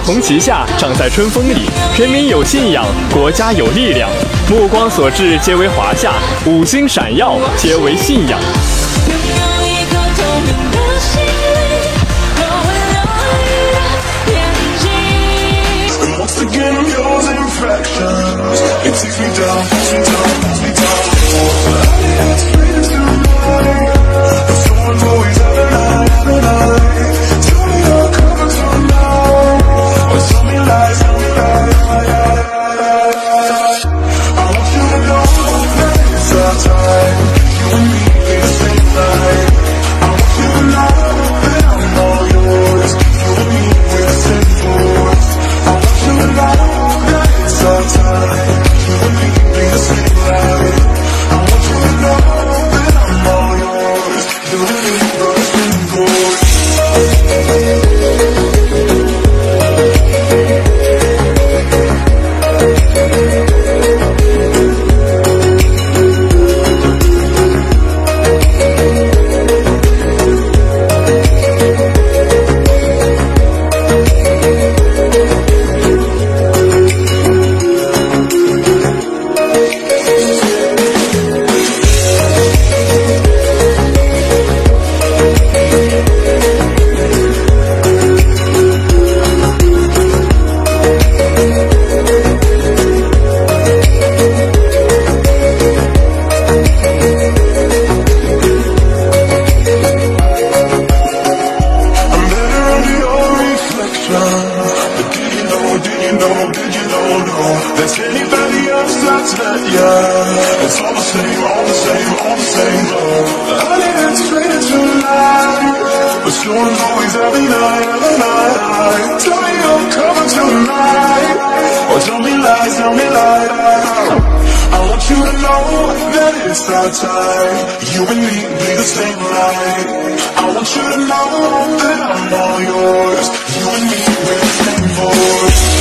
红旗下，长在春风里。人民有信仰，国家有力量。目光所至，皆为华夏；五星闪耀，皆为信仰。It takes me down. that's it, yeah. It's all the same, all the same, all the same Honey, it's faded tonight. But storm's always every night, every night. Tell me I'm coming tonight. Or tell me lies, tell me lies. I want you to know that it's our time. You and me be the same light. I want you to know that I'm all yours. You and me, we're the same voice.